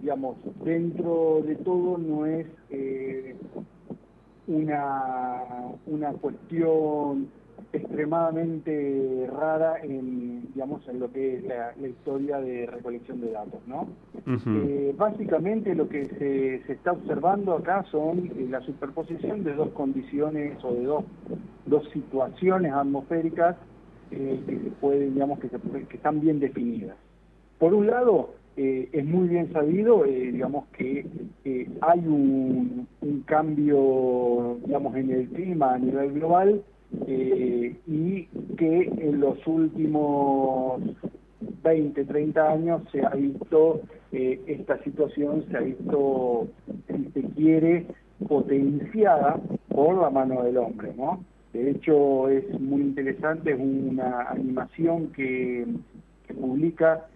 digamos, dentro de todo no es eh, una, una cuestión extremadamente rara en, digamos, en lo que es la, historia de recolección de datos, ¿no? Eh, básicamente lo que se, se, está observando acá son eh, la superposición de dos condiciones o de dos, dos situaciones atmosféricas eh, que se pueden, digamos, que, que están bien definidas. Por un lado, es muy bien sabido, digamos, que hay un, cambio, digamos, en el clima a nivel global eh, y que en los últimos 20, 30 años se ha visto eh, esta situación, se ha visto, si se quiere, potenciada por la mano del hombre, ¿no? De hecho, es muy interesante, es una animación que, publica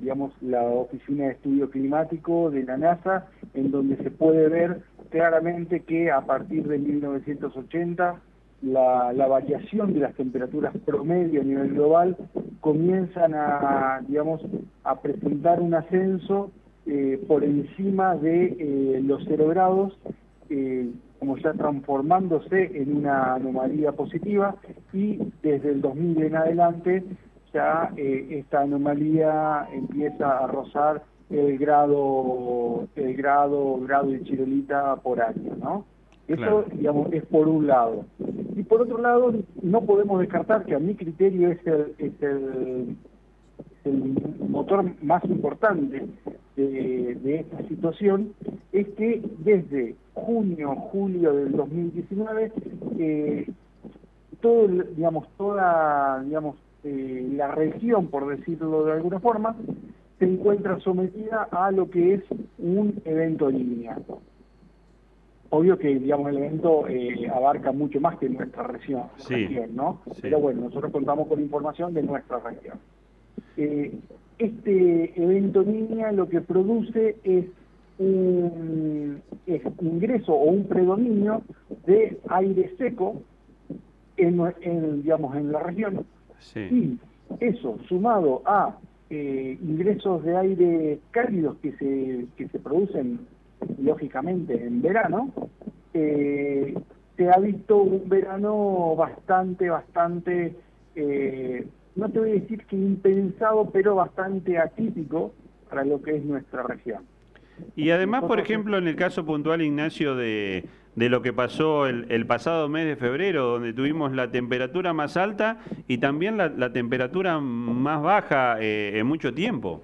digamos, la Oficina de Estudio Climático de la NASA, en donde se puede ver claramente que a partir de 1980 la, variación de las temperaturas promedio a nivel global comienzan a, digamos, a presentar un ascenso eh, por encima de eh, los cero grados, eh, como ya transformándose en una anomalía positiva y desde el 2000 en adelante ya esta anomalía empieza a rozar el grado, el grado, grado de chirolita por año, ¿no? Eso, digamos, es por un lado. Y por otro lado, no podemos descartar que a mi criterio es el, es el, motor más importante de, esta situación, es que desde junio, julio del 2019, eh, todo, digamos, toda digamos, eh, la región, por decirlo de alguna forma, se encuentra sometida a lo que es un evento línea. Obvio que, digamos, el evento eh, abarca mucho más que nuestra región, ¿no? Pero bueno, nosotros contamos con información de nuestra región. Eh, este evento línea lo que produce es un ingreso o un predominio de aire seco en, digamos, en la región. Y eso, sumado a eh, ingresos de aire cálidos que se, que se producen lógicamente en verano, eh, se ha visto un verano bastante, bastante, eh, no te voy a decir que impensado, pero bastante atípico para lo que es nuestra región. Y además, por ejemplo, en el caso puntual, Ignacio, de, de lo que pasó el, pasado mes de febrero, donde tuvimos la temperatura más alta y también la, temperatura más baja eh, en mucho tiempo.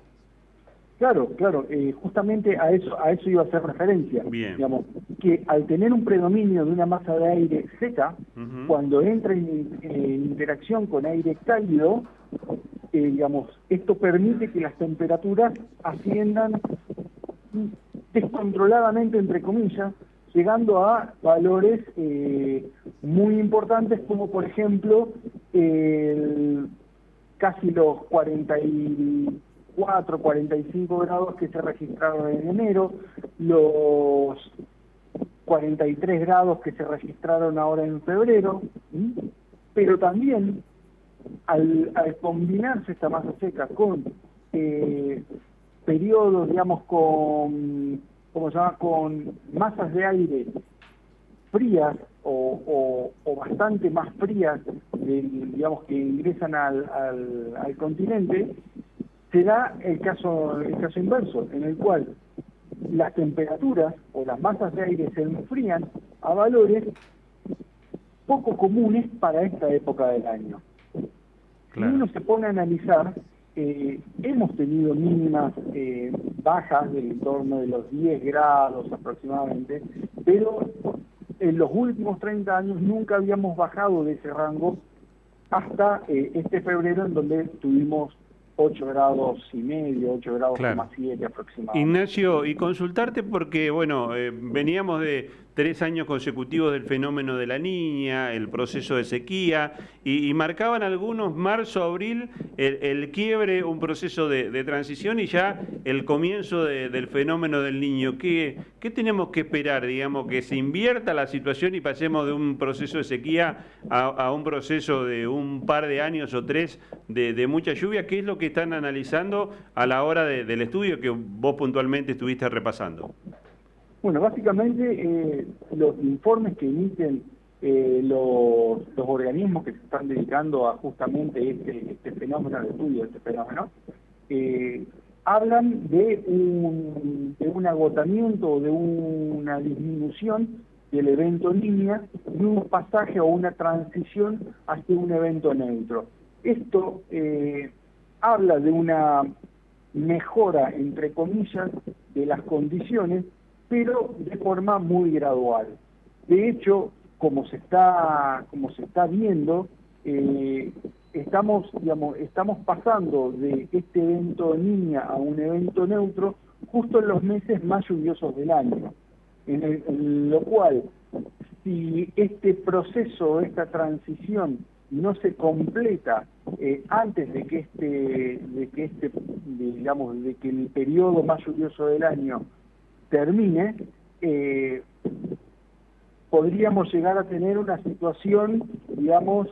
Claro, claro, eh, justamente a eso, a eso iba a hacer referencia. Digamos, que al tener un predominio de una masa de aire seca, cuando entra en, interacción con aire cálido, eh, digamos, esto permite que las temperaturas asciendan descontroladamente, entre comillas, llegando a valores eh, muy importantes como por ejemplo casi los 40 y 44, 45 grados que se registraron en enero, los 43 grados que se registraron ahora en febrero, pero también al, combinarse esta masa seca con eh, periodos, digamos, con, ¿cómo se llama?, con masas de aire frías o, bastante más frías, digamos, que ingresan al, al continente, se da el caso, el caso inverso, en el cual las temperaturas o las masas de aire se enfrían a valores poco comunes para esta época del año. Si uno se pone a analizar, eh, hemos tenido mínimas eh, bajas del entorno de los 10 grados aproximadamente, pero en los últimos 30 años nunca habíamos bajado de ese rango hasta eh, este febrero en donde tuvimos 8 grados y medio, 8 grados más 7 aproximadamente. Ignacio, y consultarte porque, bueno, veníamos de, tres años consecutivos del fenómeno de la niña, el proceso de sequía, y, marcaban algunos marzo, abril, el, quiebre, un proceso de, transición y ya el comienzo del fenómeno del niño. ¿Qué, ¿Qué tenemos que esperar, digamos, que se invierta la situación y pasemos de un proceso de sequía a, un proceso de un par de años o tres de, mucha lluvia? ¿Qué es lo que están analizando a la hora del estudio que vos puntualmente estuviste repasando? Bueno, básicamente eh, los informes que emiten eh, los, organismos que se están dedicando a justamente este, este fenómeno, al estudio de este fenómeno, eh, hablan de un, de un agotamiento, de una disminución del evento línea y un pasaje o una transición hacia un evento neutro. Esto habla de una mejora, entre comillas, de las condiciones pero de forma muy gradual. De hecho, como se está, como se está viendo, eh, estamos, estamos pasando de este evento niña a un evento neutro justo en los meses más lluviosos del año, en, lo cual, si este proceso, esta transición no se completa eh, antes de que este, de que este, digamos, de que el periodo más lluvioso del año termine, eh, podríamos llegar a tener una situación, digamos,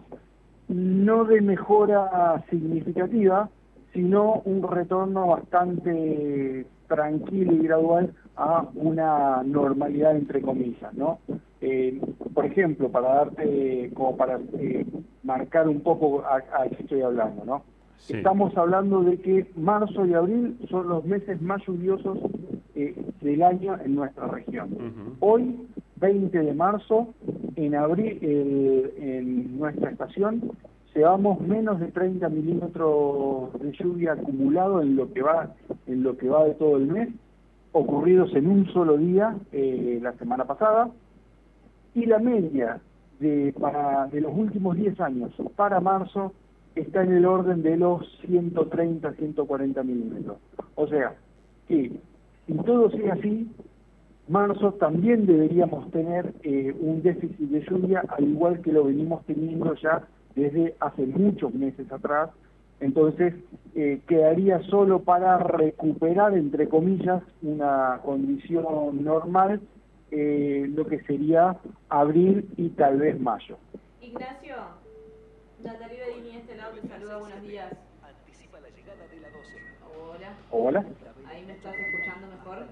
no de mejora significativa, sino un retorno bastante tranquilo y gradual a una normalidad entre comillas, ¿no? Eh, por ejemplo, para darte, como para eh, marcar un poco a, qué estoy hablando, ¿no? Estamos hablando de que marzo y abril son los meses más lluviosos eh, del año en nuestra región. Hoy, 20 de marzo, en abril, en nuestra estación, llevamos menos de 30 milímetros de lluvia acumulado en lo que va en lo que va de todo el mes, ocurridos en un solo día eh, la semana pasada, y la media de, para, de los últimos 10 años para marzo está en el orden de los 130, 140 milímetros. O sea, que si todo sigue así, marzo también deberíamos tener eh, un déficit de lluvia, al igual que lo venimos teniendo ya desde hace muchos meses atrás. Entonces, eh, quedaría solo para recuperar, entre comillas, una condición normal, eh, lo que sería abril y tal vez mayo. Ignacio. Natalia Bedini, este lado te saluda, buenos días. Hola. Hola. Ahí me estás escuchando mejor.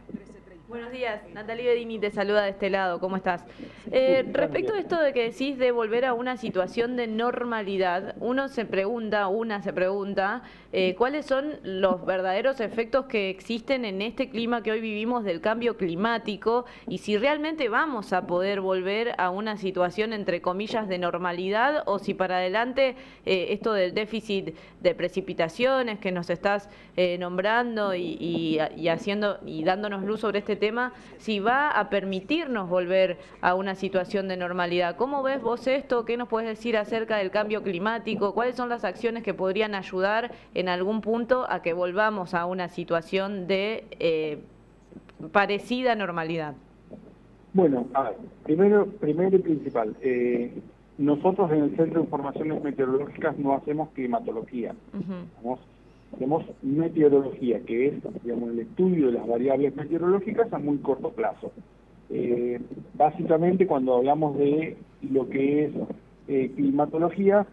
Buenos días, Natalia Bedini te saluda de este lado, ¿cómo estás? Eh, respecto a esto de que decís de volver a una situación de normalidad, uno se pregunta, una se pregunta, eh, ¿cuáles son los verdaderos efectos que existen en este clima que hoy vivimos del cambio climático y si realmente vamos a poder volver a una situación entre comillas de normalidad o si para adelante eh, esto del déficit de precipitaciones que nos estás nombrando y, y haciendo y dándonos luz sobre este tema, si va a permitirnos volver a una situación de normalidad. ¿Cómo ves vos esto? ¿Qué nos puedes decir acerca del cambio climático? ¿Cuáles son las acciones que podrían ayudar en algún punto a que volvamos a una situación de eh, parecida normalidad? Bueno, a ver, primero, primero y principal, eh, nosotros en el Centro de Informaciones Meteorológicas no hacemos climatología tenemos meteorología, que es digamos, el estudio de las variables meteorológicas a muy corto plazo. Eh, básicamente cuando hablamos de lo que es eh, climatología,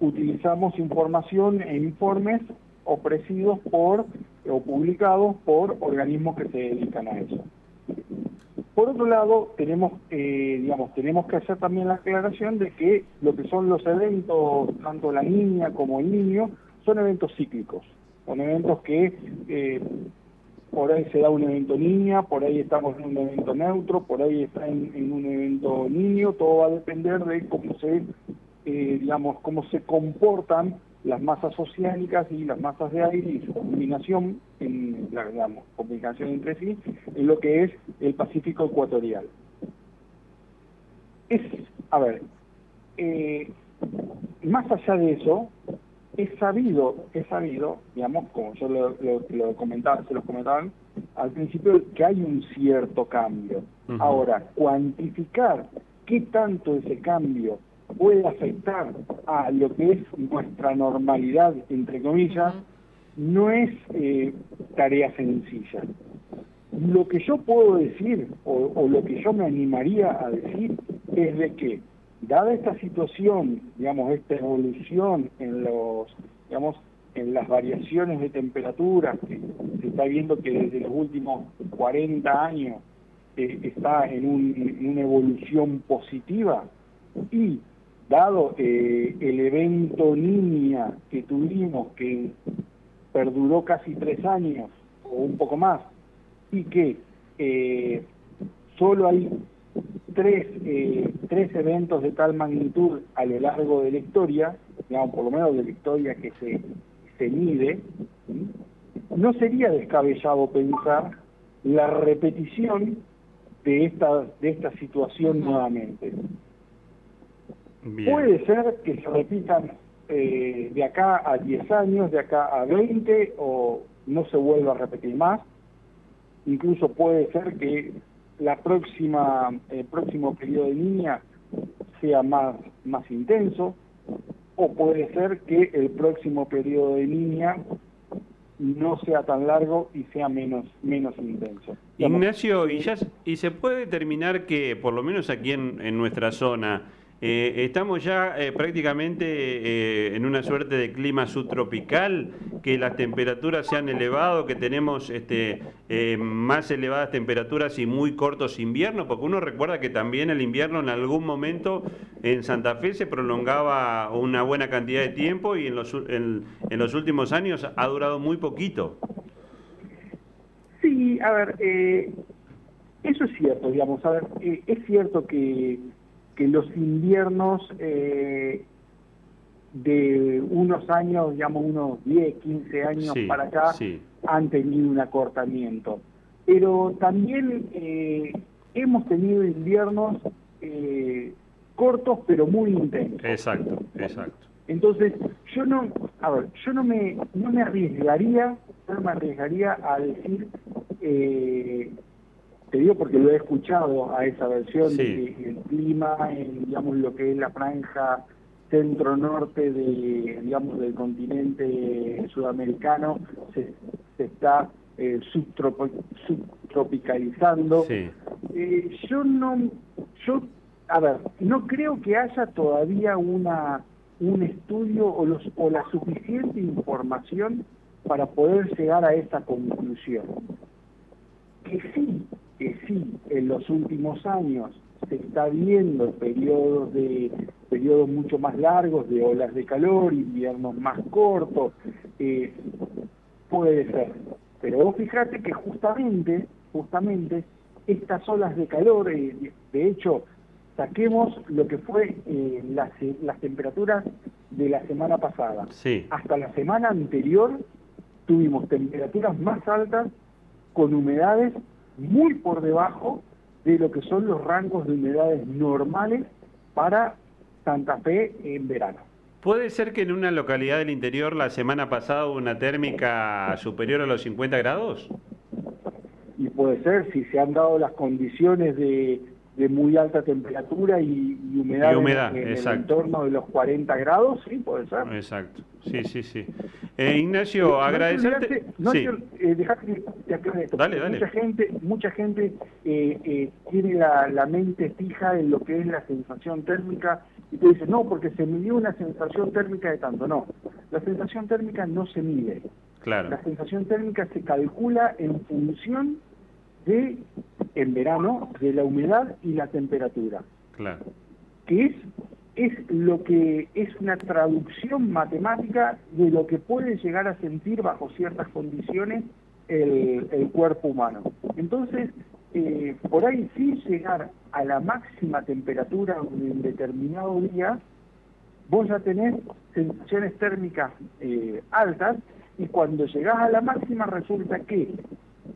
utilizamos información e informes ofrecidos por o publicados por organismos que se dedican a eso. Por otro lado, tenemos, eh, digamos, tenemos que hacer también la aclaración de que lo que son los eventos, tanto la niña como el niño, son eventos cíclicos con eventos que eh, por ahí se da un evento niña, por ahí estamos en un evento neutro, por ahí está en, un evento niño, todo va a depender de cómo se, eh, digamos, cómo se comportan las masas oceánicas y las masas de aire y su combinación, en, la, digamos, combinación entre sí, en lo que es el Pacífico ecuatorial. Es, a ver, eh, más allá de eso, es sabido, es sabido, digamos, como yo lo, comentaba, se los comentaban al principio, que hay un cierto cambio. Ahora, cuantificar qué tanto ese cambio puede afectar a lo que es nuestra normalidad, entre comillas, no es eh, tarea sencilla. Lo que yo puedo decir, o, o lo que yo me animaría a decir, es de que dada esta situación, digamos, esta evolución en los, digamos, en las variaciones de temperatura, que se está viendo que desde los últimos 40 años eh, está en, una evolución positiva, y dado eh, el evento niña que tuvimos, que perduró casi tres años o un poco más, y que eh, solo hay tres, eh, tres eventos de tal magnitud a lo largo de la historia, digamos, por lo menos de la historia que se, se mide, no sería descabellado pensar la repetición de esta, de esta situación nuevamente. Puede ser que se repitan eh, de acá a 10 años, de acá a 20, o no se vuelva a repetir más. Incluso puede ser que la próxima, el próximo periodo de niña sea más, más intenso, o puede ser que el próximo periodo de niña no sea tan largo y sea menos, menos intenso. Ignacio, ¿y, ya, ¿y se puede determinar que, por lo menos aquí en, en nuestra zona, eh, estamos ya eh, prácticamente eh, en una suerte de clima subtropical, que las temperaturas se han elevado, que tenemos este, más elevadas temperaturas y muy cortos inviernos, porque uno recuerda que también el invierno en algún momento en Santa Fe se prolongaba una buena cantidad de tiempo y en los, en, los últimos años ha durado muy poquito. Sí, a ver, eso es cierto, digamos, a ver, es cierto que que los inviernos eh, de unos años, digamos unos 10, 15 años para acá, han tenido un acortamiento. Pero también eh, hemos tenido inviernos eh, cortos pero muy intensos. Exacto, exacto. Entonces, yo no, a ver, yo no me, no me arriesgaría, no me arriesgaría a decir eh, te digo porque lo he escuchado a esa versión de que el clima en digamos lo que es la franja centro norte de digamos del continente sudamericano se, está eh, subtropicalizando. Eh, yo no yo a ver no creo que haya todavía una un estudio o los o la suficiente información para poder llegar a esa conclusión. Que sí que sí, en los últimos años se está viendo periodos de periodos mucho más largos de olas de calor, inviernos más cortos, eh, puede ser. Pero vos fíjate que justamente, justamente, estas olas de calor, eh, de hecho, saquemos lo que fue eh, las, las temperaturas de la semana pasada. Sí. Hasta la semana anterior tuvimos temperaturas más altas con humedades muy por debajo de lo que son los rangos de humedades normales para Santa Fe en verano. ¿Puede ser que en una localidad del interior la semana pasada hubo una térmica superior a los 50 grados? Y puede ser, si se han dado las condiciones de, de muy alta temperatura y, humedad, en, el entorno de los 40 grados, sí, puede ser. Exacto, sí, sí, sí. Eh, Ignacio, eh, agradecerte. No, sí. eh, que te aclare esto. Dale, dale. Mucha gente, mucha gente eh, tiene la, la, mente fija en lo que es la sensación térmica y tú dices, no, porque se midió una sensación térmica de tanto. No, la sensación térmica no se mide. Claro. La sensación térmica se calcula en función de, en verano, de la humedad y la temperatura. Claro. Que es, es lo que es una traducción matemática de lo que puede llegar a sentir bajo ciertas condiciones el, el cuerpo humano. Entonces, eh, por ahí sí llegar a la máxima temperatura en determinado día, vos ya tenés sensaciones térmicas eh, altas y cuando llegás a la máxima resulta que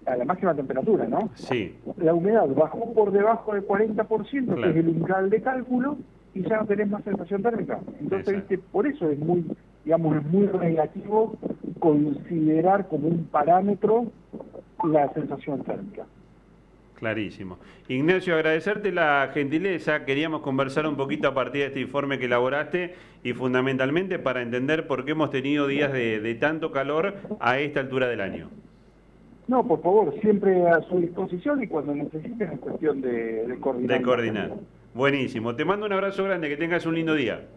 a la máxima temperatura, ¿no? Sí. La humedad bajó por debajo del 40%, que es el umbral de cálculo, y ya no tenés más sensación térmica. Entonces, ¿viste? por eso es muy digamos, es muy relativo considerar como un parámetro la sensación térmica. Clarísimo. Ignacio, agradecerte la gentileza. Queríamos conversar un poquito a partir de este informe que elaboraste y fundamentalmente para entender por qué hemos tenido días de, tanto calor a esta altura del año. No, por favor, siempre a su disposición y cuando necesiten es cuestión de, coordinar. De coordinar. Buenísimo. Te mando un abrazo grande, que tengas un lindo día.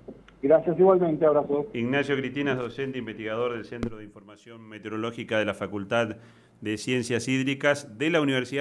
Gracias igualmente, abrazo. Ignacio Cristina es docente investigador del Centro de Información Meteorológica de la Facultad de Ciencias Hídricas de la Universidad